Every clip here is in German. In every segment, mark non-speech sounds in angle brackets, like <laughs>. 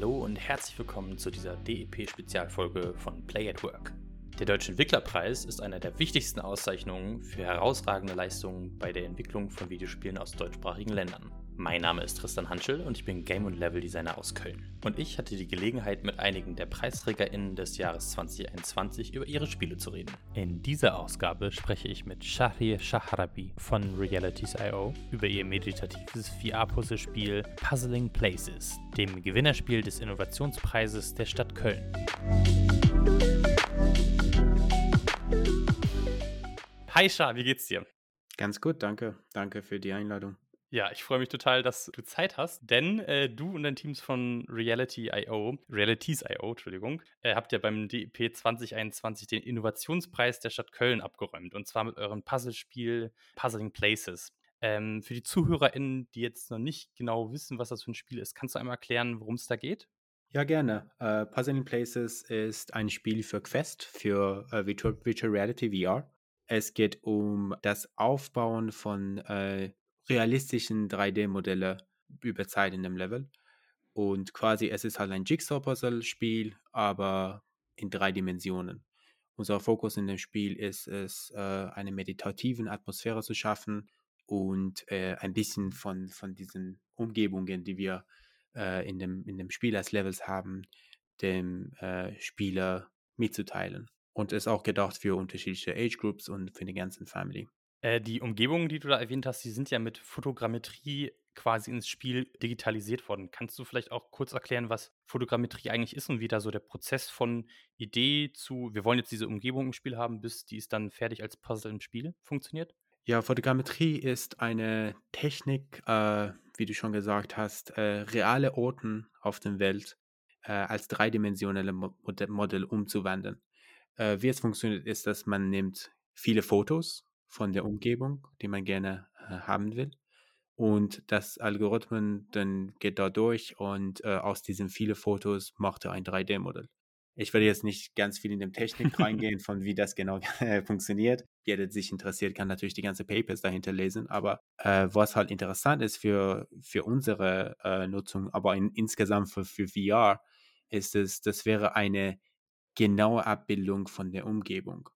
Hallo und herzlich willkommen zu dieser DEP-Spezialfolge von Play at Work. Der Deutsche Entwicklerpreis ist eine der wichtigsten Auszeichnungen für herausragende Leistungen bei der Entwicklung von Videospielen aus deutschsprachigen Ländern. Mein Name ist Tristan Hanschel und ich bin Game- und Level-Designer aus Köln. Und ich hatte die Gelegenheit, mit einigen der PreisträgerInnen des Jahres 2021 über ihre Spiele zu reden. In dieser Ausgabe spreche ich mit Shahri Shahrabi von Realities.io über ihr meditatives VR-Puzzlespiel Puzzling Places, dem Gewinnerspiel des Innovationspreises der Stadt Köln. Hi Shah, wie geht's dir? Ganz gut, danke. Danke für die Einladung. Ja, ich freue mich total, dass du Zeit hast, denn äh, du und dein Teams von Reality.io, Realities.io, Entschuldigung, äh, habt ja beim DEP 2021 den Innovationspreis der Stadt Köln abgeräumt und zwar mit eurem Puzzlespiel Puzzling Places. Ähm, für die ZuhörerInnen, die jetzt noch nicht genau wissen, was das für ein Spiel ist, kannst du einmal erklären, worum es da geht? Ja, gerne. Uh, Puzzling Places ist ein Spiel für Quest, für uh, Virtual, Virtual Reality VR. Es geht um das Aufbauen von äh, realistischen 3D-Modelle über Zeit in dem Level. Und quasi, es ist halt ein Jigsaw-Puzzle-Spiel, aber in drei Dimensionen. Unser Fokus in dem Spiel ist es, äh, eine meditative Atmosphäre zu schaffen und äh, ein bisschen von, von diesen Umgebungen, die wir äh, in, dem, in dem Spiel als Levels haben, dem äh, Spieler mitzuteilen. Und ist auch gedacht für unterschiedliche Age Groups und für die ganzen Family. Äh, die Umgebungen, die du da erwähnt hast, die sind ja mit Fotogrammetrie quasi ins Spiel digitalisiert worden. Kannst du vielleicht auch kurz erklären, was Fotogrammetrie eigentlich ist und wie da so der Prozess von Idee zu, wir wollen jetzt diese Umgebung im Spiel haben, bis die ist dann fertig als Puzzle im Spiel funktioniert? Ja, Fotogrammetrie ist eine Technik, äh, wie du schon gesagt hast, äh, reale Orten auf der Welt äh, als dreidimensionelle Modell umzuwandeln. Äh, wie es funktioniert, ist, dass man nimmt viele Fotos von der Umgebung, die man gerne äh, haben will. Und das Algorithmen dann geht da durch und äh, aus diesen vielen Fotos macht er ein 3D-Modell. Ich werde jetzt nicht ganz viel in die Technik <laughs> reingehen, von wie das genau <laughs> funktioniert. Jeder, der sich interessiert, kann natürlich die ganzen Papers dahinter lesen. Aber äh, was halt interessant ist für, für unsere äh, Nutzung, aber in, insgesamt für, für VR, ist es, das wäre eine genaue Abbildung von der Umgebung.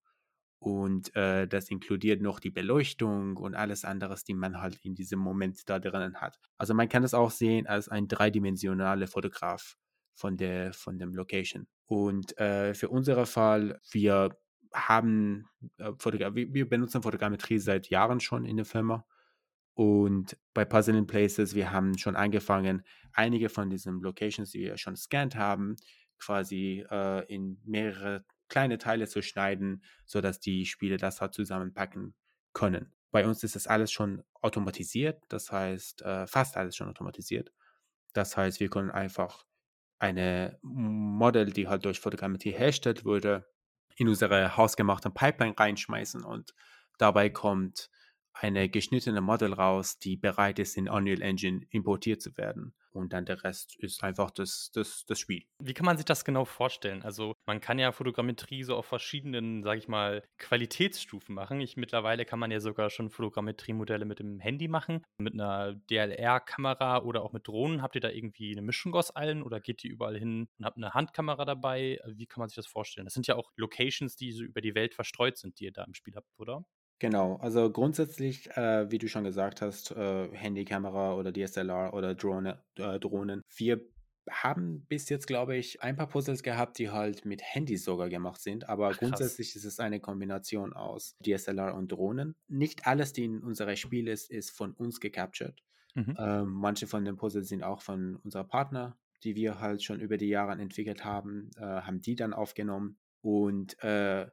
Und äh, das inkludiert noch die Beleuchtung und alles anderes, die man halt in diesem Moment da drinnen hat. Also man kann es auch sehen als ein dreidimensionaler Fotograf von der von dem Location. Und äh, für unseren Fall, wir haben äh, wir benutzen Fotogrammetrie seit Jahren schon in der Firma. Und bei Puzzle in Places, wir haben schon angefangen, einige von diesen Locations, die wir schon scannt haben, quasi äh, in mehrere kleine Teile zu schneiden, sodass die Spiele das halt zusammenpacken können. Bei uns ist das alles schon automatisiert, das heißt, äh, fast alles schon automatisiert. Das heißt, wir können einfach eine Model, die halt durch Fotogrammetrie hergestellt wurde, in unsere hausgemachte Pipeline reinschmeißen und dabei kommt eine geschnittene Model raus, die bereit ist, in Unreal Engine importiert zu werden. Und dann der Rest ist einfach das, das, das Spiel. Wie kann man sich das genau vorstellen? Also man kann ja Fotogrammetrie so auf verschiedenen, sage ich mal, Qualitätsstufen machen. Ich, mittlerweile kann man ja sogar schon Fotogrammetrie-Modelle mit dem Handy machen, mit einer DLR-Kamera oder auch mit Drohnen. Habt ihr da irgendwie eine Mischung aus allen oder geht ihr überall hin und habt eine Handkamera dabei? Wie kann man sich das vorstellen? Das sind ja auch Locations, die so über die Welt verstreut sind, die ihr da im Spiel habt, oder? Genau, also grundsätzlich, äh, wie du schon gesagt hast, äh, Handykamera oder DSLR oder Drohne, äh, Drohnen. Wir haben bis jetzt, glaube ich, ein paar Puzzles gehabt, die halt mit Handys sogar gemacht sind, aber Ach, grundsätzlich ist es eine Kombination aus DSLR und Drohnen. Nicht alles, die in unserem Spiel ist, ist von uns gecaptured. Mhm. Ähm, manche von den Puzzles sind auch von unserer Partner, die wir halt schon über die Jahre entwickelt haben, äh, haben die dann aufgenommen. Und äh,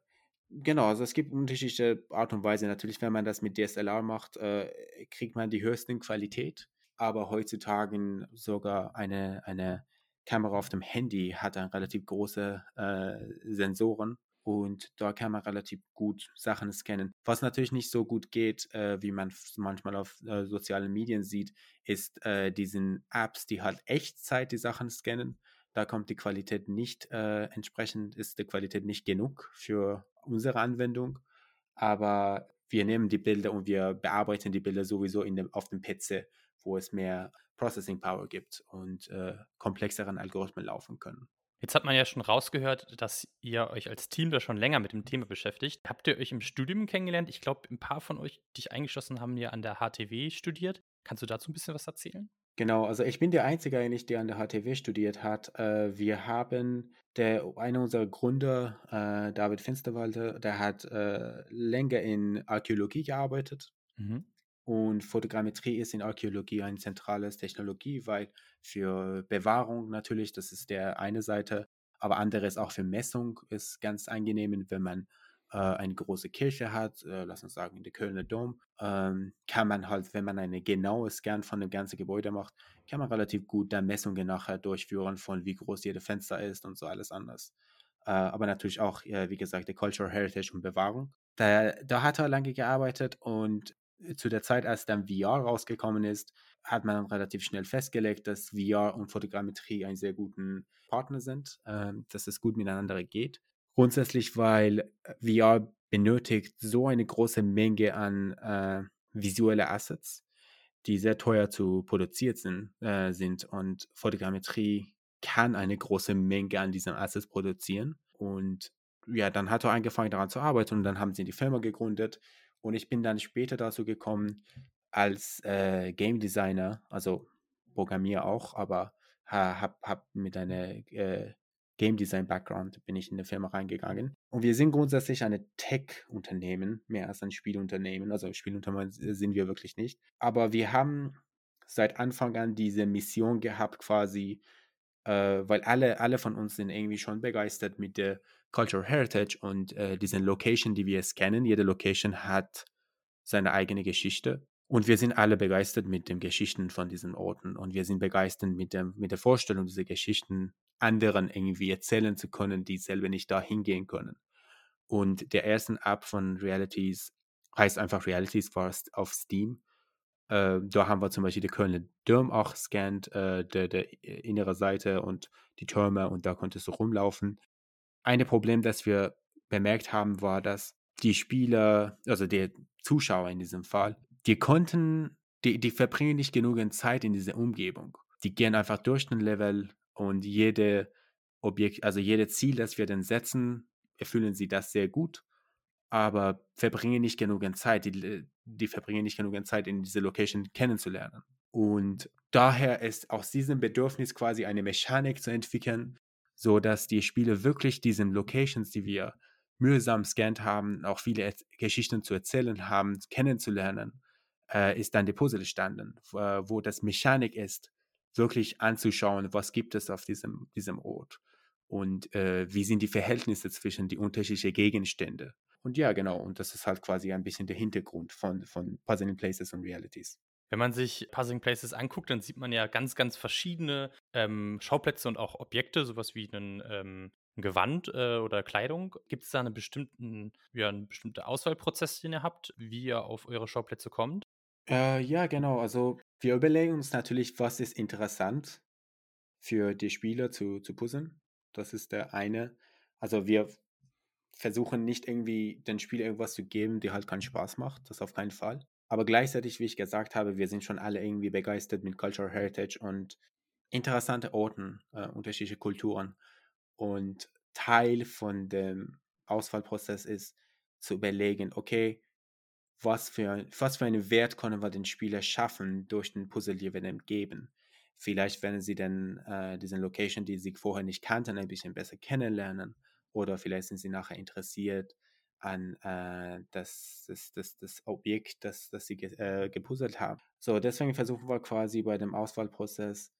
Genau, also es gibt unterschiedliche Art und Weise. Natürlich, wenn man das mit DSLR macht, äh, kriegt man die höchste Qualität. Aber heutzutage sogar eine, eine Kamera auf dem Handy hat dann relativ große äh, Sensoren und da kann man relativ gut Sachen scannen. Was natürlich nicht so gut geht, äh, wie man manchmal auf äh, sozialen Medien sieht, ist äh, diesen Apps, die halt Echtzeit die Sachen scannen. Da kommt die Qualität nicht äh, entsprechend, ist die Qualität nicht genug für unsere Anwendung. Aber wir nehmen die Bilder und wir bearbeiten die Bilder sowieso dem, auf dem PC, wo es mehr Processing Power gibt und äh, komplexeren Algorithmen laufen können. Jetzt hat man ja schon rausgehört, dass ihr euch als Team da schon länger mit dem Thema beschäftigt. Habt ihr euch im Studium kennengelernt? Ich glaube, ein paar von euch, die ich eingeschlossen haben, ja an der HTW studiert. Kannst du dazu ein bisschen was erzählen? Genau, also ich bin der Einzige eigentlich, der an der HTW studiert hat. Äh, wir haben, der, einer unserer Gründer, äh, David Finsterwalde, der hat äh, länger in Archäologie gearbeitet. Mhm. Und Fotogrammetrie ist in Archäologie eine zentrale Technologie, weil für Bewahrung natürlich, das ist der eine Seite, aber anderes auch für Messung ist ganz angenehm, wenn man eine große Kirche hat, äh, lass uns sagen, der Kölner Dom, ähm, kann man halt, wenn man eine genaue Scan von dem ganzen Gebäude macht, kann man relativ gut dann Messungen nachher durchführen von wie groß jedes Fenster ist und so alles anders. Äh, aber natürlich auch, äh, wie gesagt, der Cultural Heritage und Bewahrung. Da, da hat er lange gearbeitet und zu der Zeit, als dann VR rausgekommen ist, hat man relativ schnell festgelegt, dass VR und Fotogrammetrie einen sehr guten Partner sind, äh, dass es gut miteinander geht. Grundsätzlich, weil äh, VR benötigt so eine große Menge an äh, visuelle Assets, die sehr teuer zu produzieren sind, äh, sind. Und Fotogrammetrie kann eine große Menge an diesen Assets produzieren. Und ja, dann hat er angefangen daran zu arbeiten und dann haben sie die Firma gegründet und ich bin dann später dazu gekommen, als äh, Game Designer, also Programmier auch, aber habe hab mit einer äh, Game Design Background bin ich in die Firma reingegangen. Und wir sind grundsätzlich ein Tech-Unternehmen, mehr als ein Spielunternehmen. Also Spielunternehmen sind wir wirklich nicht. Aber wir haben seit Anfang an diese Mission gehabt, quasi, äh, weil alle, alle von uns sind irgendwie schon begeistert mit der Cultural Heritage und äh, diesen Location, die wir es kennen. Jede Location hat seine eigene Geschichte. Und wir sind alle begeistert mit den Geschichten von diesen Orten. Und wir sind begeistert mit, dem, mit der Vorstellung, diese Geschichten anderen irgendwie erzählen zu können, die selber nicht da hingehen können. Und der erste App von Realities heißt einfach Realities Fast auf Steam. Äh, da haben wir zum Beispiel die Kölner Dom auch scannt, äh, der, der innere Seite und die Türme und da konntest du rumlaufen eine Problem, das wir bemerkt haben, war, dass die Spieler, also die Zuschauer in diesem Fall, die konnten, die, die verbringen nicht genügend Zeit in dieser Umgebung. Die gehen einfach durch den Level und jede Objekt, also jedes Ziel, das wir dann setzen, erfüllen sie das sehr gut, aber verbringen nicht genügend Zeit, die, die verbringen nicht genügend Zeit in diese Location kennenzulernen. Und daher ist aus diesem Bedürfnis quasi eine Mechanik zu entwickeln, so dass die Spiele wirklich diesen Locations, die wir mühsam scannt haben, auch viele Geschichten zu erzählen haben, kennenzulernen, äh, ist dann die Puzzle standen, wo das Mechanik ist, wirklich anzuschauen, was gibt es auf diesem, diesem Ort und äh, wie sind die Verhältnisse zwischen die unterschiedlichen Gegenstände. Und ja, genau, und das ist halt quasi ein bisschen der Hintergrund von, von Puzzling Places und Realities. Wenn man sich Puzzling Places anguckt, dann sieht man ja ganz, ganz verschiedene ähm, Schauplätze und auch Objekte, sowas wie einen, ähm, ein Gewand äh, oder Kleidung. Gibt es da einen bestimmten, ja, einen bestimmten Auswahlprozess, den ihr habt, wie ihr auf eure Schauplätze kommt? Äh, ja, genau. Also wir überlegen uns natürlich, was ist interessant für die Spieler zu, zu puzzeln. Das ist der eine. Also wir versuchen nicht irgendwie den Spieler irgendwas zu geben, die halt keinen Spaß macht. Das auf keinen Fall. Aber gleichzeitig, wie ich gesagt habe, wir sind schon alle irgendwie begeistert mit Cultural Heritage und interessante Orten, äh, unterschiedliche Kulturen. Und Teil von dem Auswahlprozess ist zu überlegen, okay, was für, was für einen Wert können wir den Spieler schaffen durch den Puzzle, die wir dem geben. Vielleicht werden sie dann äh, diese Location, die sie vorher nicht kannten, ein bisschen besser kennenlernen. Oder vielleicht sind sie nachher interessiert an äh, das, das, das, das Objekt, das, das sie ge äh, gepuzzelt haben. So, deswegen versuchen wir quasi bei dem Auswahlprozess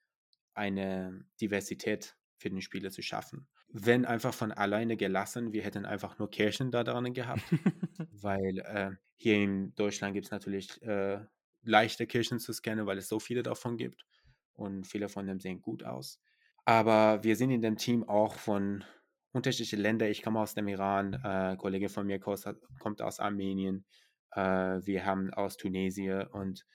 eine Diversität für den Spieler zu schaffen. Wenn einfach von alleine gelassen, wir hätten einfach nur Kirchen da dran gehabt, <laughs> weil äh, hier in Deutschland gibt es natürlich äh, leichte Kirchen zu scannen, weil es so viele davon gibt und viele von dem sehen gut aus. Aber wir sind in dem Team auch von unterschiedliche Länder. Ich komme aus dem Iran, äh, ein Kollege von mir kommt aus Armenien, äh, wir haben aus Tunesien und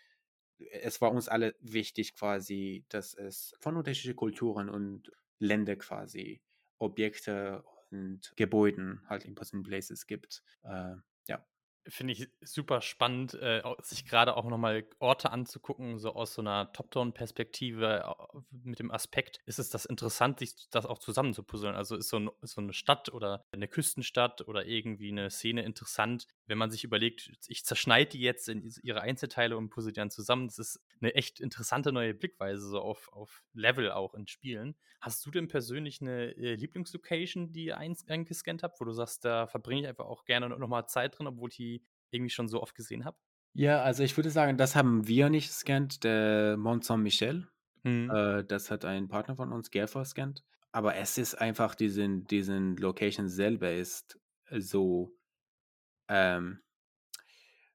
es war uns alle wichtig quasi, dass es von unterschiedlichen Kulturen und Ländern quasi Objekte und Gebäuden halt in Person Places gibt. Äh, ja. Finde ich super spannend, äh, sich gerade auch nochmal Orte anzugucken, so aus so einer Top-Down-Perspektive mit dem Aspekt, ist es das interessant, sich das auch zusammenzupuzzeln? Also ist so, ein, so eine Stadt oder eine Küstenstadt oder irgendwie eine Szene interessant, wenn man sich überlegt, ich zerschneide die jetzt in ihre Einzelteile und puzzle die dann zusammen. Das ist eine echt interessante neue Blickweise so auf, auf Level auch in Spielen. Hast du denn persönlich eine äh, Lieblingslocation, die ihr eingescannt habt, wo du sagst, da verbringe ich einfach auch gerne nochmal Zeit drin, obwohl ich die irgendwie schon so oft gesehen habe? Ja, also ich würde sagen, das haben wir nicht gescannt, der Mont Saint-Michel. Mhm. Äh, das hat ein Partner von uns, Gerfa, gescannt. Aber es ist einfach, diesen, diesen Location selber ist so ähm,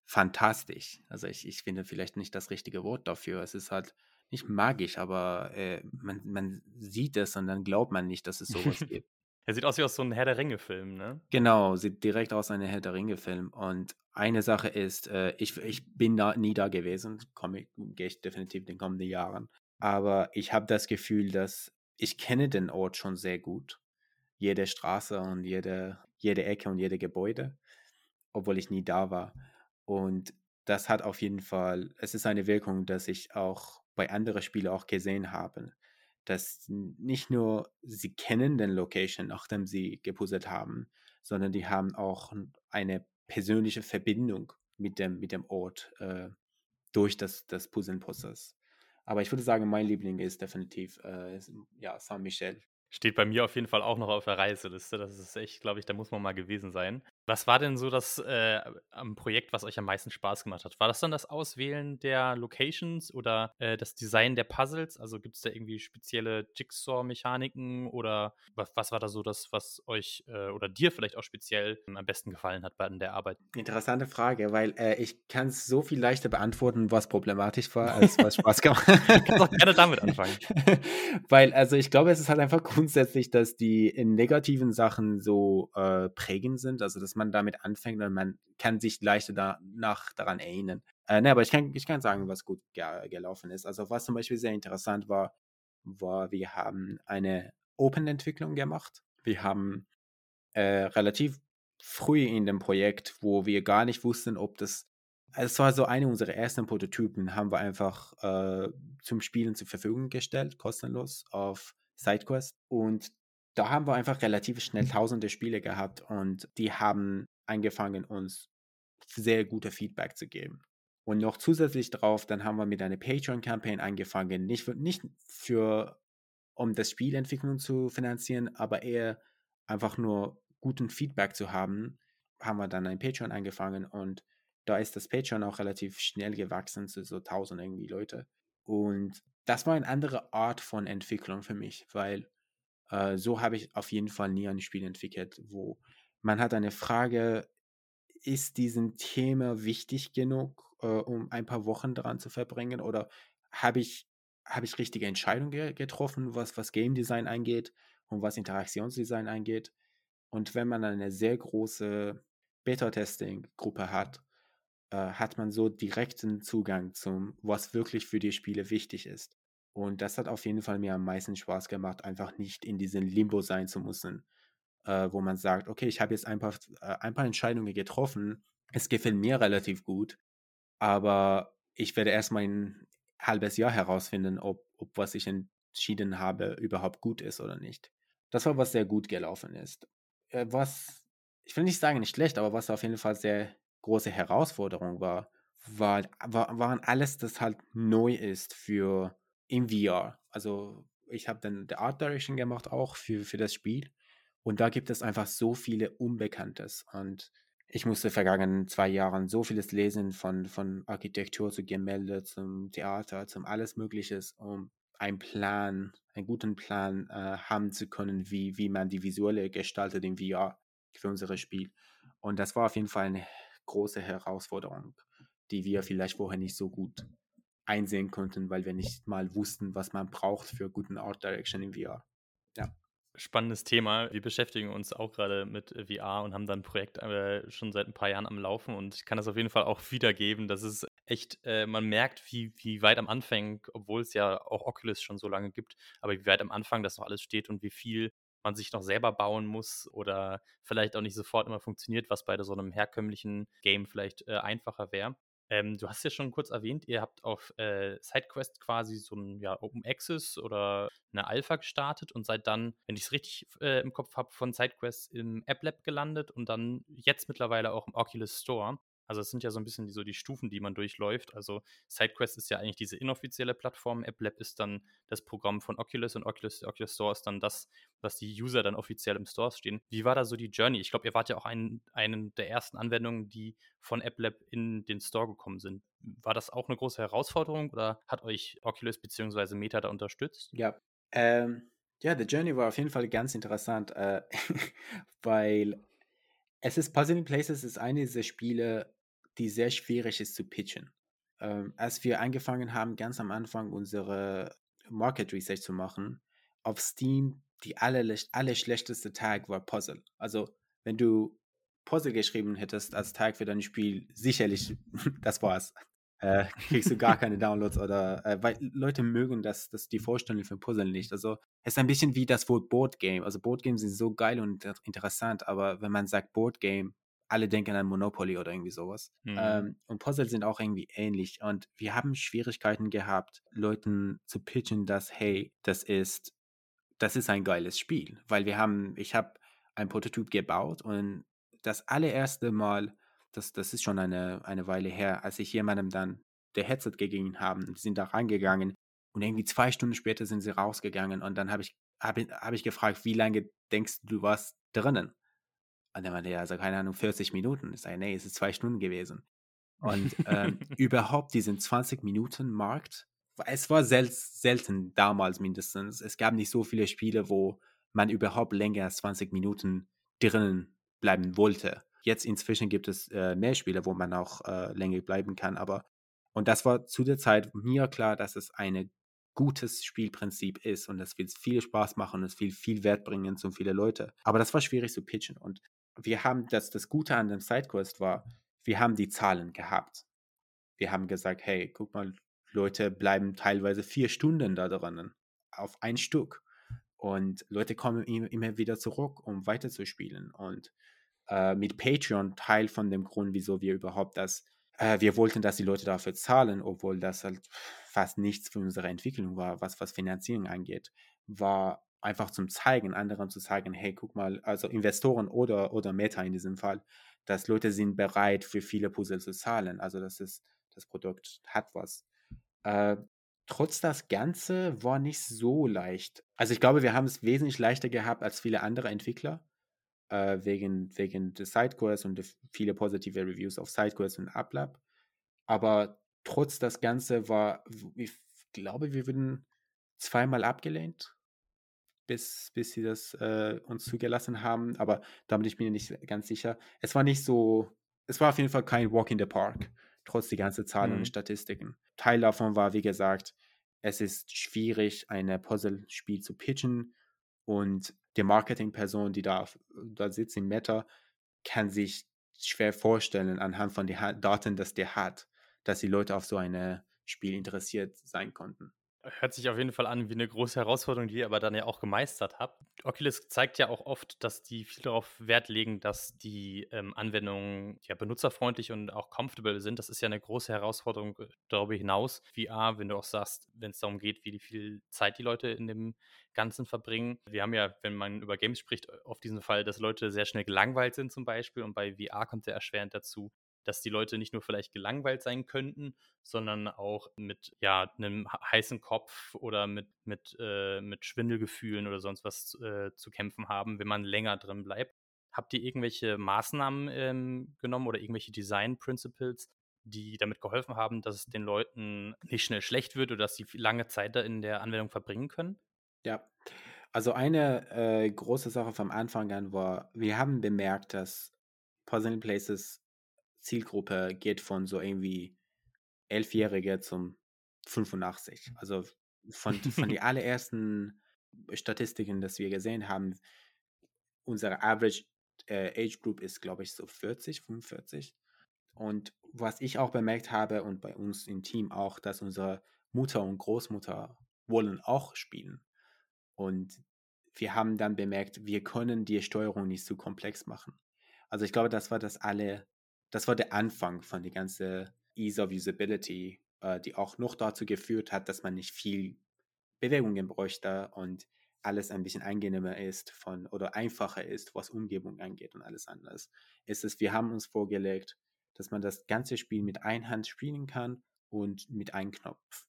fantastisch. Also ich, ich finde vielleicht nicht das richtige Wort dafür. Es ist halt nicht magisch, aber äh, man, man sieht es und dann glaubt man nicht, dass es sowas <laughs> gibt. Er sieht aus wie aus so einem Herr der Ringe-Film, ne? Genau, sieht direkt aus wie ein Herr der Ringe-Film. Und eine Sache ist, äh, ich, ich bin da nie da gewesen, komme gehe ich definitiv in den kommenden Jahren. Aber ich habe das Gefühl, dass ich kenne den Ort schon sehr gut. Jede Straße und jede, jede Ecke und jede Gebäude, obwohl ich nie da war. Und das hat auf jeden Fall, es ist eine Wirkung, dass ich auch bei anderen Spielen auch gesehen habe dass nicht nur sie kennen den Location, nachdem sie gepuzzelt haben, sondern die haben auch eine persönliche Verbindung mit dem, mit dem Ort äh, durch das, das Puzzeln-Prozess. Aber ich würde sagen, mein Liebling ist definitiv äh, ja, Saint-Michel. Steht bei mir auf jeden Fall auch noch auf der Reiseliste. Das ist echt, glaube ich, da muss man mal gewesen sein. Was war denn so das äh, am Projekt, was euch am meisten Spaß gemacht hat? War das dann das Auswählen der Locations oder äh, das Design der Puzzles? Also gibt es da irgendwie spezielle Jigsaw-Mechaniken oder was, was, war da so das, was euch äh, oder dir vielleicht auch speziell am besten gefallen hat bei der Arbeit? Interessante Frage, weil äh, ich kann es so viel leichter beantworten, was problematisch war, als was Spaß <laughs> gemacht hat. ich kann auch gerne damit anfangen. <laughs> weil, also ich glaube, es ist halt einfach grundsätzlich, dass die in negativen Sachen so äh, prägend sind, also dass man damit anfängt und man kann sich leichter danach daran erinnern. Äh, ne, aber ich kann, ich kann sagen, was gut ge gelaufen ist. Also was zum Beispiel sehr interessant war, war, wir haben eine Open-Entwicklung gemacht. Wir haben äh, relativ früh in dem Projekt, wo wir gar nicht wussten, ob das es war so eine unserer ersten Prototypen, haben wir einfach äh, zum Spielen zur Verfügung gestellt, kostenlos auf SideQuest. Und da haben wir einfach relativ schnell tausende Spiele gehabt und die haben angefangen, uns sehr gute Feedback zu geben. Und noch zusätzlich darauf, dann haben wir mit einer Patreon-Campaign angefangen, nicht für, nicht für, um das Spielentwicklung zu finanzieren, aber eher einfach nur guten Feedback zu haben, haben wir dann ein Patreon angefangen und da ist das Patreon auch relativ schnell gewachsen zu so 1000 irgendwie Leute. Und das war eine andere Art von Entwicklung für mich, weil äh, so habe ich auf jeden Fall nie ein Spiel entwickelt, wo man hat eine Frage, ist diesem Thema wichtig genug, äh, um ein paar Wochen daran zu verbringen oder habe ich, habe ich richtige Entscheidungen ge getroffen, was, was Game Design angeht und was Interaktionsdesign angeht. Und wenn man eine sehr große Beta-Testing-Gruppe hat, äh, hat man so direkten Zugang zum, was wirklich für die Spiele wichtig ist. Und das hat auf jeden Fall mir am meisten Spaß gemacht, einfach nicht in diesem Limbo sein zu müssen, äh, wo man sagt, okay, ich habe jetzt ein paar, äh, ein paar Entscheidungen getroffen, es gefällt mir relativ gut, aber ich werde erstmal ein halbes Jahr herausfinden, ob, ob was ich entschieden habe überhaupt gut ist oder nicht. Das war, was sehr gut gelaufen ist. Äh, was, ich will nicht sagen nicht schlecht, aber was auf jeden Fall sehr große Herausforderung war, war, war waren alles, das halt neu ist für im VR. Also ich habe dann die Art Direction gemacht auch für, für das Spiel. Und da gibt es einfach so viele Unbekanntes. Und ich musste vergangenen zwei Jahren so vieles lesen von, von Architektur zu Gemälde, zum Theater, zum alles Mögliche, um einen Plan, einen guten Plan äh, haben zu können, wie, wie man die visuelle gestaltet im VR für unser Spiel. Und das war auf jeden Fall eine große Herausforderung, die wir vielleicht vorher nicht so gut einsehen konnten, weil wir nicht mal wussten, was man braucht für guten Art Direction im VR. Ja. Spannendes Thema. Wir beschäftigen uns auch gerade mit VR und haben dann ein Projekt äh, schon seit ein paar Jahren am Laufen und ich kann das auf jeden Fall auch wiedergeben, dass es echt, äh, man merkt, wie, wie weit am Anfang, obwohl es ja auch Oculus schon so lange gibt, aber wie weit am Anfang das noch alles steht und wie viel man sich noch selber bauen muss oder vielleicht auch nicht sofort immer funktioniert, was bei so einem herkömmlichen Game vielleicht äh, einfacher wäre. Ähm, du hast ja schon kurz erwähnt, ihr habt auf äh, SideQuest quasi so ein ja, Open Access oder eine Alpha gestartet und seid dann, wenn ich es richtig äh, im Kopf habe, von SideQuest im App Lab gelandet und dann jetzt mittlerweile auch im Oculus Store. Also es sind ja so ein bisschen die, so die Stufen, die man durchläuft. Also SideQuest ist ja eigentlich diese inoffizielle Plattform. AppLab ist dann das Programm von Oculus und Oculus, Oculus Store ist dann das, was die User dann offiziell im Store stehen. Wie war da so die Journey? Ich glaube, ihr wart ja auch ein, eine der ersten Anwendungen, die von AppLab in den Store gekommen sind. War das auch eine große Herausforderung oder hat euch Oculus bzw. Meta da unterstützt? Ja, ähm, ja, the Journey war auf jeden Fall ganz interessant, äh, <laughs> weil es ist Puzzling Places ist eine dieser Spiele, die sehr schwierig ist zu pitchen. Ähm, als wir angefangen haben, ganz am Anfang unsere Market Research zu machen, auf Steam die aller, aller schlechteste Tag war Puzzle. Also wenn du Puzzle geschrieben hättest als Tag für dein Spiel, sicherlich, <laughs> das war's. Äh, kriegst du gar keine Downloads oder äh, weil Leute mögen das, das die Vorstellung für Puzzle nicht. Also es ist ein bisschen wie das Wort Board Game. Also Board Games sind so geil und interessant, aber wenn man sagt Board Game, alle denken an Monopoly oder irgendwie sowas. Mhm. Ähm, und Puzzle sind auch irgendwie ähnlich. Und wir haben Schwierigkeiten gehabt, Leuten zu pitchen, dass, hey, das ist, das ist ein geiles Spiel. Weil wir haben, ich habe ein Prototyp gebaut und das allererste Mal, das, das ist schon eine, eine Weile her, als ich jemandem dann der Headset gegeben habe, und sind da reingegangen und irgendwie zwei Stunden später sind sie rausgegangen und dann habe ich, hab, hab ich gefragt, wie lange denkst du, warst drinnen? Und der meinte, ja, also keine Ahnung, 40 Minuten. Ich sage, nee, es ist zwei Stunden gewesen. Und ähm, <laughs> überhaupt diesen 20 Minuten Markt, es war sel selten damals mindestens. Es gab nicht so viele Spiele, wo man überhaupt länger als 20 Minuten drinnen bleiben wollte. Jetzt inzwischen gibt es äh, mehr Spiele, wo man auch äh, länger bleiben kann, aber und das war zu der Zeit mir klar, dass es ein gutes Spielprinzip ist und es wird viel Spaß machen und es will viel Wert bringen zu viele Leute. Aber das war schwierig zu pitchen und wir haben das, das Gute an dem Sidequest war, wir haben die Zahlen gehabt. Wir haben gesagt, hey, guck mal, Leute bleiben teilweise vier Stunden da drinnen auf ein Stück. Und Leute kommen immer wieder zurück, um weiterzuspielen. Und äh, mit Patreon Teil von dem Grund, wieso wir überhaupt das, äh, wir wollten, dass die Leute dafür zahlen, obwohl das halt fast nichts für unsere Entwicklung war, was, was Finanzierung angeht, war einfach zum Zeigen, anderen zu zeigen, hey, guck mal, also Investoren oder, oder Meta in diesem Fall, dass Leute sind bereit, für viele Puzzle zu zahlen. Also das ist, das Produkt hat was. Äh, trotz das Ganze war nicht so leicht. Also ich glaube, wir haben es wesentlich leichter gehabt als viele andere Entwickler, äh, wegen, wegen des Sidequests und viele positive Reviews auf Sidequests und Uplab. Aber trotz das Ganze war, ich glaube, wir wurden zweimal abgelehnt bis, bis sie das äh, uns zugelassen haben. Aber da bin ich mir nicht ganz sicher. Es war nicht so, es war auf jeden Fall kein Walk in the Park, trotz die ganzen Zahlen mhm. und Statistiken. Teil davon war, wie gesagt, es ist schwierig, ein Puzzle-Spiel zu pitchen und die Marketingperson, die da, da sitzt in Meta, kann sich schwer vorstellen, anhand von den Daten, dass der hat, dass die Leute auf so ein Spiel interessiert sein konnten. Hört sich auf jeden Fall an wie eine große Herausforderung, die ihr aber dann ja auch gemeistert habt. Oculus zeigt ja auch oft, dass die viel darauf Wert legen, dass die ähm, Anwendungen ja benutzerfreundlich und auch comfortable sind. Das ist ja eine große Herausforderung äh, darüber hinaus. VR, wenn du auch sagst, wenn es darum geht, wie viel Zeit die Leute in dem Ganzen verbringen. Wir haben ja, wenn man über Games spricht, auf diesen Fall, dass Leute sehr schnell gelangweilt sind zum Beispiel. Und bei VR kommt ja erschwerend dazu, dass die Leute nicht nur vielleicht gelangweilt sein könnten, sondern auch mit ja, einem heißen Kopf oder mit, mit, äh, mit Schwindelgefühlen oder sonst was äh, zu kämpfen haben, wenn man länger drin bleibt. Habt ihr irgendwelche Maßnahmen ähm, genommen oder irgendwelche Design Principles, die damit geholfen haben, dass es den Leuten nicht schnell schlecht wird oder dass sie lange Zeit da in der Anwendung verbringen können? Ja, also eine äh, große Sache vom Anfang an war, wir haben bemerkt, dass Puzzle Places Zielgruppe geht von so irgendwie Elfjährige zum 85. Also von, von den <laughs> allerersten Statistiken, das wir gesehen haben, unsere Average äh, Age Group ist, glaube ich, so 40, 45. Und was ich auch bemerkt habe und bei uns im Team auch, dass unsere Mutter und Großmutter wollen auch spielen. Und wir haben dann bemerkt, wir können die Steuerung nicht zu komplex machen. Also ich glaube, das war das alle, das war der Anfang von der ganzen Ease of Usability, äh, die auch noch dazu geführt hat, dass man nicht viel Bewegungen bräuchte und alles ein bisschen angenehmer ist von oder einfacher ist, was Umgebung angeht und alles anders. Es, wir haben uns vorgelegt, dass man das ganze Spiel mit einer Hand spielen kann und mit einem Knopf.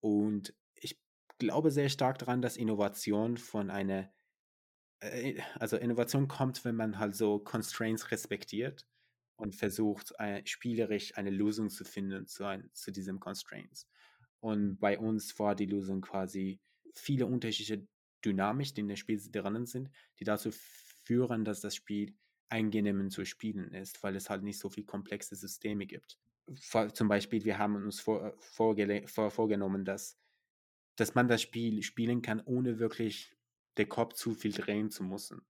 Und ich glaube sehr stark daran, dass Innovation von einer, äh, also Innovation kommt, wenn man halt so Constraints respektiert und versucht, spielerisch eine Lösung zu finden zu, ein, zu diesem Constraints. Und bei uns war die Lösung quasi viele unterschiedliche Dynamik, die in dem Spiel drinnen sind, die dazu führen, dass das Spiel angenehm zu spielen ist, weil es halt nicht so viel komplexe Systeme gibt. Vor, zum Beispiel, wir haben uns vor, vor, vorgenommen, dass, dass man das Spiel spielen kann, ohne wirklich den Kopf zu viel drehen zu müssen.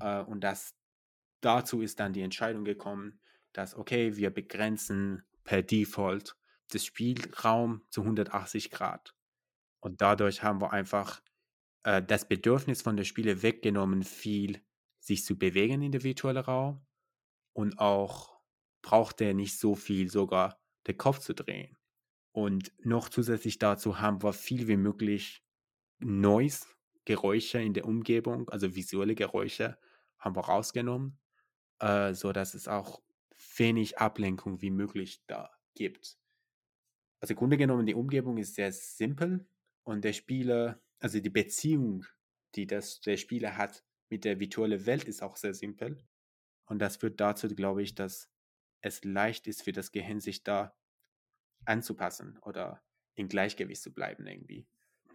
Äh, und das, dazu ist dann die Entscheidung gekommen, dass, okay, wir begrenzen per Default das Spielraum zu 180 Grad. Und dadurch haben wir einfach äh, das Bedürfnis von der Spiele weggenommen, viel sich zu bewegen in der virtuellen Raum. Und auch braucht er nicht so viel sogar den Kopf zu drehen. Und noch zusätzlich dazu haben wir viel wie möglich Noise, Geräusche in der Umgebung, also visuelle Geräusche, haben wir rausgenommen, äh, sodass es auch wenig Ablenkung wie möglich da gibt. Also im Grunde genommen, die Umgebung ist sehr simpel und der Spieler, also die Beziehung, die das, der Spieler hat mit der virtuellen Welt, ist auch sehr simpel. Und das führt dazu, glaube ich, dass es leicht ist für das Gehirn, sich da anzupassen oder in Gleichgewicht zu bleiben irgendwie.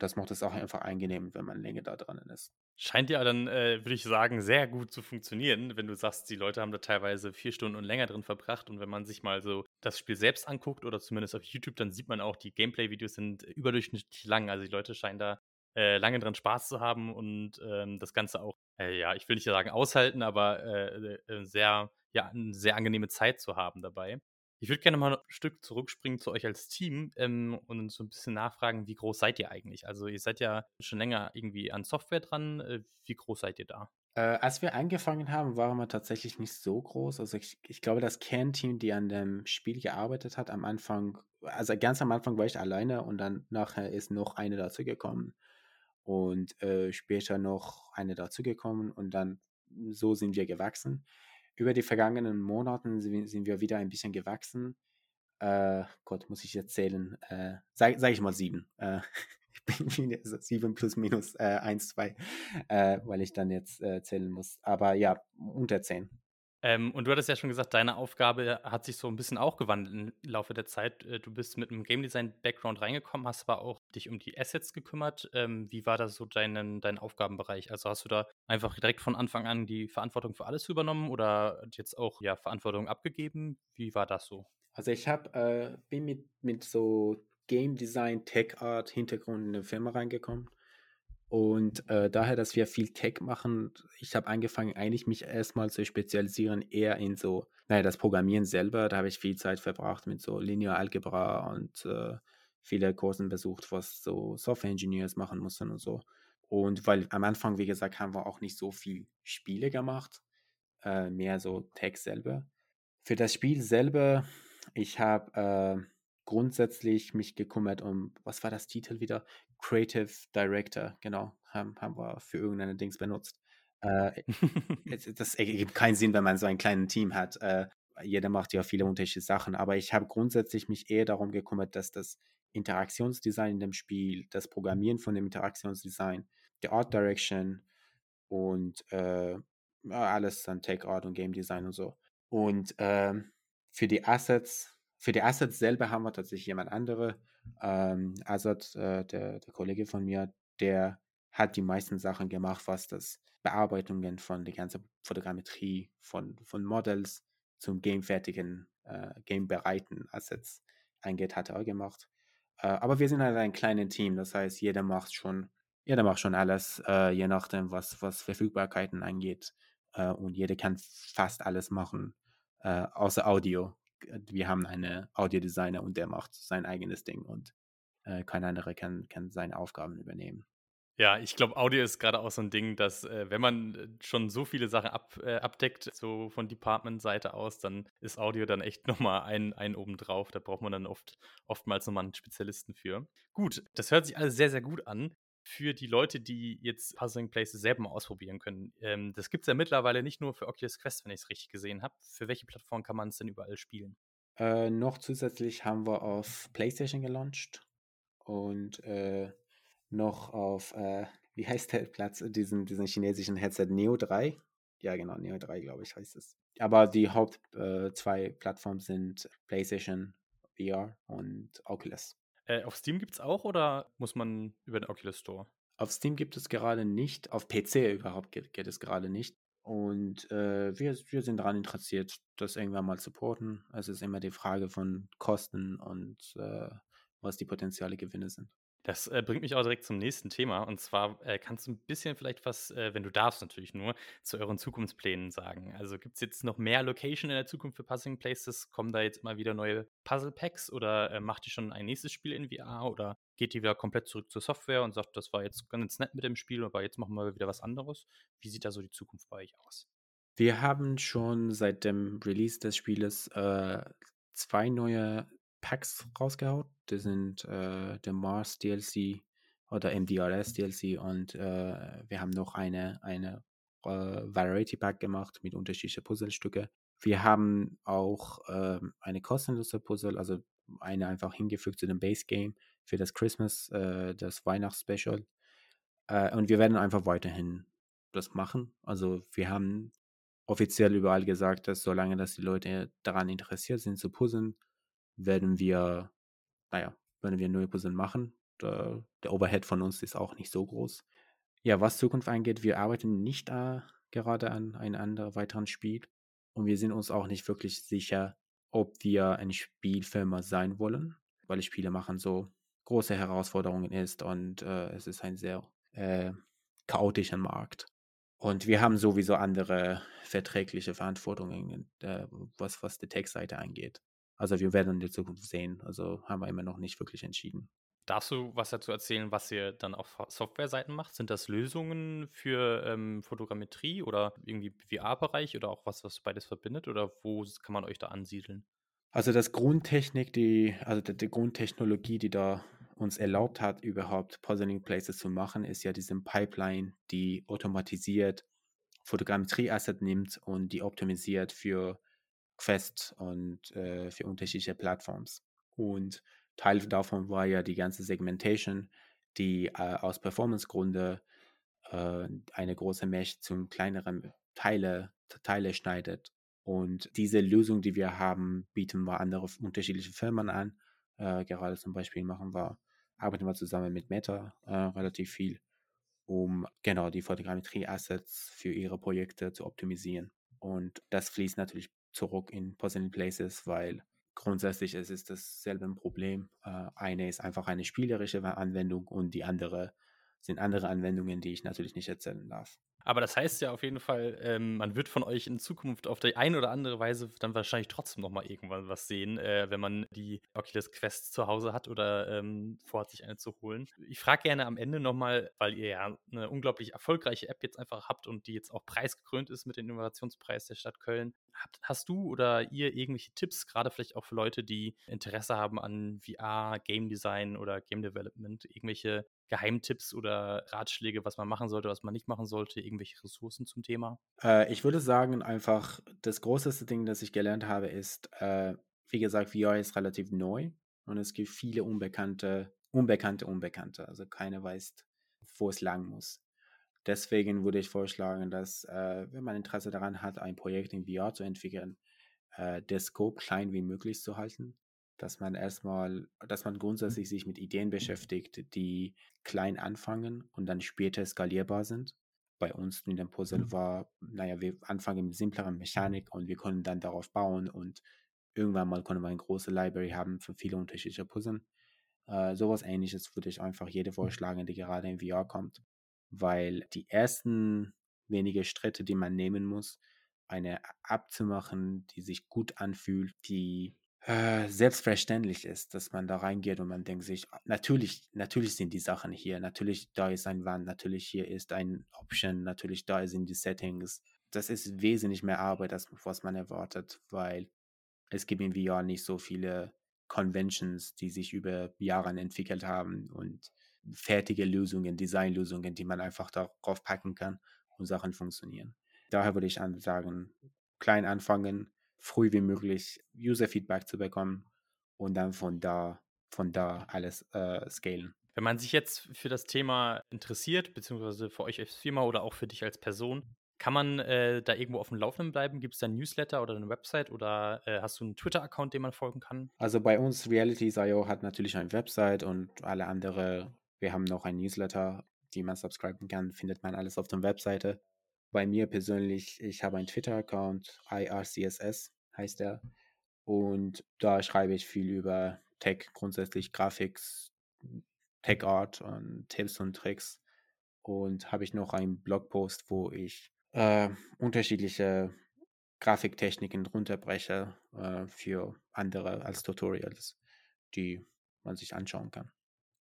Das macht es auch einfach angenehm, wenn man länger da dran ist. Scheint ja dann, äh, würde ich sagen, sehr gut zu funktionieren, wenn du sagst, die Leute haben da teilweise vier Stunden und länger drin verbracht. Und wenn man sich mal so das Spiel selbst anguckt oder zumindest auf YouTube, dann sieht man auch, die Gameplay-Videos sind überdurchschnittlich lang. Also die Leute scheinen da äh, lange dran Spaß zu haben und ähm, das Ganze auch, äh, ja, ich will nicht sagen aushalten, aber äh, äh, sehr, ja, eine sehr angenehme Zeit zu haben dabei. Ich würde gerne mal ein Stück zurückspringen zu euch als Team ähm, und so ein bisschen nachfragen, wie groß seid ihr eigentlich? Also ihr seid ja schon länger irgendwie an Software dran. Äh, wie groß seid ihr da? Äh, als wir angefangen haben, waren wir tatsächlich nicht so groß. Also ich, ich glaube, das Kernteam, die an dem Spiel gearbeitet hat, am Anfang, also ganz am Anfang war ich alleine und dann nachher ist noch eine dazu gekommen und äh, später noch eine dazu gekommen und dann so sind wir gewachsen über die vergangenen Monaten sind wir wieder ein bisschen gewachsen. Äh, Gott, muss ich jetzt zählen? Äh, Sage sag ich mal sieben. Äh, <laughs> ich bin wieder sieben plus minus äh, eins, zwei, äh, weil ich dann jetzt äh, zählen muss. Aber ja, unter zehn. Ähm, und du hattest ja schon gesagt, deine Aufgabe hat sich so ein bisschen auch gewandelt im Laufe der Zeit. Äh, du bist mit einem Game Design-Background reingekommen, hast aber auch dich um die Assets gekümmert. Ähm, wie war das so dein, dein Aufgabenbereich? Also hast du da einfach direkt von Anfang an die Verantwortung für alles übernommen oder jetzt auch ja, Verantwortung abgegeben? Wie war das so? Also ich hab, äh, bin mit, mit so Game Design, Tech Art Hintergrund in eine Firma reingekommen und äh, daher, dass wir viel Tech machen, ich habe angefangen, eigentlich mich erstmal zu spezialisieren, eher in so, naja, das Programmieren selber. Da habe ich viel Zeit verbracht mit so Linear Algebra und äh, viele Kursen besucht, was so Software Engineers machen mussten und so. Und weil am Anfang, wie gesagt, haben wir auch nicht so viel Spiele gemacht, äh, mehr so Tech selber. Für das Spiel selber, ich habe äh, grundsätzlich mich gekümmert um, was war das Titel wieder? Creative Director, genau, haben, haben wir für irgendeine Dings benutzt. Äh, <laughs> das ergibt keinen Sinn, wenn man so ein kleines Team hat. Äh, jeder macht ja viele unterschiedliche Sachen, aber ich habe grundsätzlich mich eher darum gekümmert, dass das Interaktionsdesign in dem Spiel, das Programmieren von dem Interaktionsdesign, der Art Direction und äh, alles an Tech Art und Game Design und so. Und ähm, für die Assets für die Assets selber haben wir tatsächlich jemand andere. Ähm, Azad, äh, der, der Kollege von mir, der hat die meisten Sachen gemacht, was das Bearbeitungen von der ganzen Fotogrammetrie, von, von Models zum gamefertigen, äh, gamebereiten Assets angeht, hat er gemacht. Äh, aber wir sind halt ein kleines Team, das heißt, jeder macht schon, jeder macht schon alles, äh, je nachdem, was, was Verfügbarkeiten angeht. Äh, und jeder kann fast alles machen, äh, außer Audio wir haben einen Audiodesigner und der macht sein eigenes Ding und äh, kein anderer kann, kann seine Aufgaben übernehmen. Ja, ich glaube, Audio ist gerade auch so ein Ding, dass, äh, wenn man äh, schon so viele Sachen ab äh, abdeckt, so von Department-Seite aus, dann ist Audio dann echt <laughs> noch mal ein ein obendrauf. Da braucht man dann oft oftmals noch mal 'n Spezialisten für. Gut, das hört sich alles sehr, sehr gut an für die Leute, die jetzt Puzzling Places selber mal ausprobieren können. Ähm, das gibt's ja mittlerweile nicht nur für Oculus Quest, wenn ich es richtig gesehen habe. Für welche Plattform kann man es denn überall spielen? Äh, noch zusätzlich haben wir auf PlayStation gelauncht und, äh noch auf, äh, wie heißt der Platz, diesen, diesen chinesischen Headset Neo 3. Ja, genau, Neo 3, glaube ich, heißt es. Aber die Haupt äh, zwei Plattformen sind PlayStation VR und Oculus. Äh, auf Steam gibt es auch oder muss man über den Oculus Store? Auf Steam gibt es gerade nicht, auf PC überhaupt geht, geht es gerade nicht. Und äh, wir, wir sind daran interessiert, das irgendwann mal zu porten. Es ist immer die Frage von Kosten und äh, was die potenzielle Gewinne sind. Das äh, bringt mich auch direkt zum nächsten Thema. Und zwar äh, kannst du ein bisschen vielleicht was, äh, wenn du darfst natürlich nur, zu euren Zukunftsplänen sagen. Also gibt es jetzt noch mehr Location in der Zukunft für Puzzling Places? Kommen da jetzt immer wieder neue Puzzle Packs oder äh, macht ihr schon ein nächstes Spiel in VR oder geht ihr wieder komplett zurück zur Software und sagt, das war jetzt ganz nett mit dem Spiel, aber jetzt machen wir wieder was anderes? Wie sieht da so die Zukunft bei euch aus? Wir haben schon seit dem Release des Spieles äh, zwei neue Packs rausgehauen. Das sind äh, der Mars DLC oder MDRS DLC und äh, wir haben noch eine, eine äh, Variety Pack gemacht mit unterschiedlichen Puzzlestücke. Wir haben auch ähm, eine kostenlose Puzzle, also eine einfach hingefügt zu dem Base Game für das Christmas, äh, das Weihnachtsspecial. Äh, und wir werden einfach weiterhin das machen. Also wir haben offiziell überall gesagt, dass solange dass die Leute daran interessiert sind zu puzzeln, werden wir, naja, werden wir neue Puzzle machen. Der, Overhead von uns ist auch nicht so groß. Ja, was Zukunft angeht, wir arbeiten nicht äh, gerade an einem anderen weiteren Spiel und wir sind uns auch nicht wirklich sicher, ob wir eine Spielfirma sein wollen, weil Spiele machen so große Herausforderungen ist und äh, es ist ein sehr äh, chaotischer Markt. Und wir haben sowieso andere verträgliche Verantwortungen, äh, was, was die Tech-Seite angeht. Also wir werden in der Zukunft sehen. Also haben wir immer noch nicht wirklich entschieden. Darfst du was dazu erzählen, was ihr dann auf Software-Seiten macht? Sind das Lösungen für ähm, Fotogrammetrie oder irgendwie VR-Bereich oder auch was, was beides verbindet? Oder wo kann man euch da ansiedeln? Also das Grundtechnik, die, also die, die Grundtechnologie, die da uns erlaubt hat, überhaupt Puzzling Places zu machen, ist ja diese Pipeline, die automatisiert Fotogrammetrie-Asset nimmt und die optimisiert für Quest und äh, für unterschiedliche Plattformen. Und Teil davon war ja die ganze Segmentation, die äh, aus Performance-Gründe äh, eine große Mesh zu kleineren Teile, Teile schneidet. Und diese Lösung, die wir haben, bieten wir andere unterschiedliche Firmen an. Äh, gerade zum Beispiel machen wir, arbeiten wir zusammen mit Meta äh, relativ viel, um genau die Fotogrammetrie-Assets für ihre Projekte zu optimisieren. Und das fließt natürlich zurück in Puzzling Places, weil grundsätzlich ist es dasselbe Problem. Äh, eine ist einfach eine spielerische Anwendung und die andere sind andere Anwendungen, die ich natürlich nicht erzählen darf. Aber das heißt ja auf jeden Fall, ähm, man wird von euch in Zukunft auf die eine oder andere Weise dann wahrscheinlich trotzdem noch mal irgendwann was sehen, äh, wenn man die Oculus Quest zu Hause hat oder ähm, vorhat, sich eine zu holen. Ich frage gerne am Ende noch mal, weil ihr ja eine unglaublich erfolgreiche App jetzt einfach habt und die jetzt auch preisgekrönt ist mit dem Innovationspreis der Stadt Köln. Habt, hast du oder ihr irgendwelche Tipps, gerade vielleicht auch für Leute, die Interesse haben an VR, Game Design oder Game Development, irgendwelche Geheimtipps oder Ratschläge, was man machen sollte, was man nicht machen sollte, irgendwelche Ressourcen zum Thema? Äh, ich würde sagen, einfach das größte Ding, das ich gelernt habe, ist, äh, wie gesagt, VR ist relativ neu und es gibt viele unbekannte, unbekannte, unbekannte. Also keiner weiß, wo es lang muss. Deswegen würde ich vorschlagen, dass, äh, wenn man Interesse daran hat, ein Projekt in VR zu entwickeln, äh, der Scope klein wie möglich zu halten dass man erstmal, dass man grundsätzlich sich mit Ideen beschäftigt, die klein anfangen und dann später skalierbar sind. Bei uns in dem Puzzle mhm. war, naja, wir anfangen mit simpleren Mechanik und wir können dann darauf bauen und irgendwann mal können wir eine große Library haben für viele unterschiedliche Puzzle. Äh, sowas ähnliches würde ich einfach jede vorschlagen, die gerade in VR kommt, weil die ersten wenige Schritte, die man nehmen muss, eine abzumachen, die sich gut anfühlt, die äh, selbstverständlich ist, dass man da reingeht und man denkt sich, natürlich, natürlich sind die Sachen hier, natürlich da ist ein Wand, natürlich hier ist ein Option, natürlich da sind die Settings. Das ist wesentlich mehr Arbeit, als was man erwartet, weil es gibt in VR nicht so viele Conventions, die sich über Jahre entwickelt haben und fertige Lösungen, Designlösungen, die man einfach darauf packen kann und Sachen funktionieren. Daher würde ich sagen, klein anfangen, früh wie möglich User-Feedback zu bekommen und dann von da, von da alles äh, scalen. Wenn man sich jetzt für das Thema interessiert, beziehungsweise für euch als Firma oder auch für dich als Person, kann man äh, da irgendwo auf dem Laufenden bleiben? Gibt es da ein Newsletter oder eine Website oder äh, hast du einen Twitter-Account, dem man folgen kann? Also bei uns Realities.io hat natürlich eine Website und alle andere, wir haben noch ein Newsletter, die man subscriben kann, findet man alles auf der Webseite. Bei mir persönlich, ich habe einen Twitter-Account, IRCSS heißt er. Und da schreibe ich viel über Tech, grundsätzlich Graphics, Tech Art und Tipps und Tricks. Und habe ich noch einen Blogpost, wo ich äh, unterschiedliche Grafiktechniken runterbreche äh, für andere als Tutorials, die man sich anschauen kann.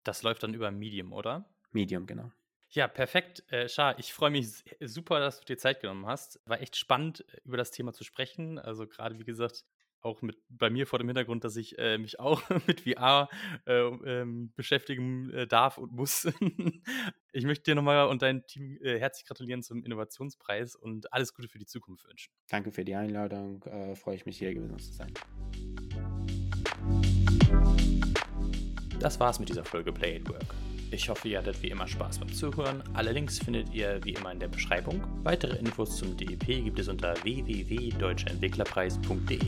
Das läuft dann über Medium, oder? Medium, genau. Ja, perfekt. Äh, Schar, ich freue mich super, dass du dir Zeit genommen hast. War echt spannend, äh, über das Thema zu sprechen. Also gerade, wie gesagt, auch mit bei mir vor dem Hintergrund, dass ich äh, mich auch <laughs> mit VR äh, ähm, beschäftigen äh, darf und muss. <laughs> ich möchte dir nochmal und dein Team äh, herzlich gratulieren zum Innovationspreis und alles Gute für die Zukunft wünschen. Danke für die Einladung. Äh, freue ich mich hier gewesen zu sein. Das war's mit dieser Folge Play at Work. Ich hoffe, ihr hattet wie immer Spaß beim Zuhören. Alle Links findet ihr wie immer in der Beschreibung. Weitere Infos zum DEP gibt es unter www.deutscheentwicklerpreis.de.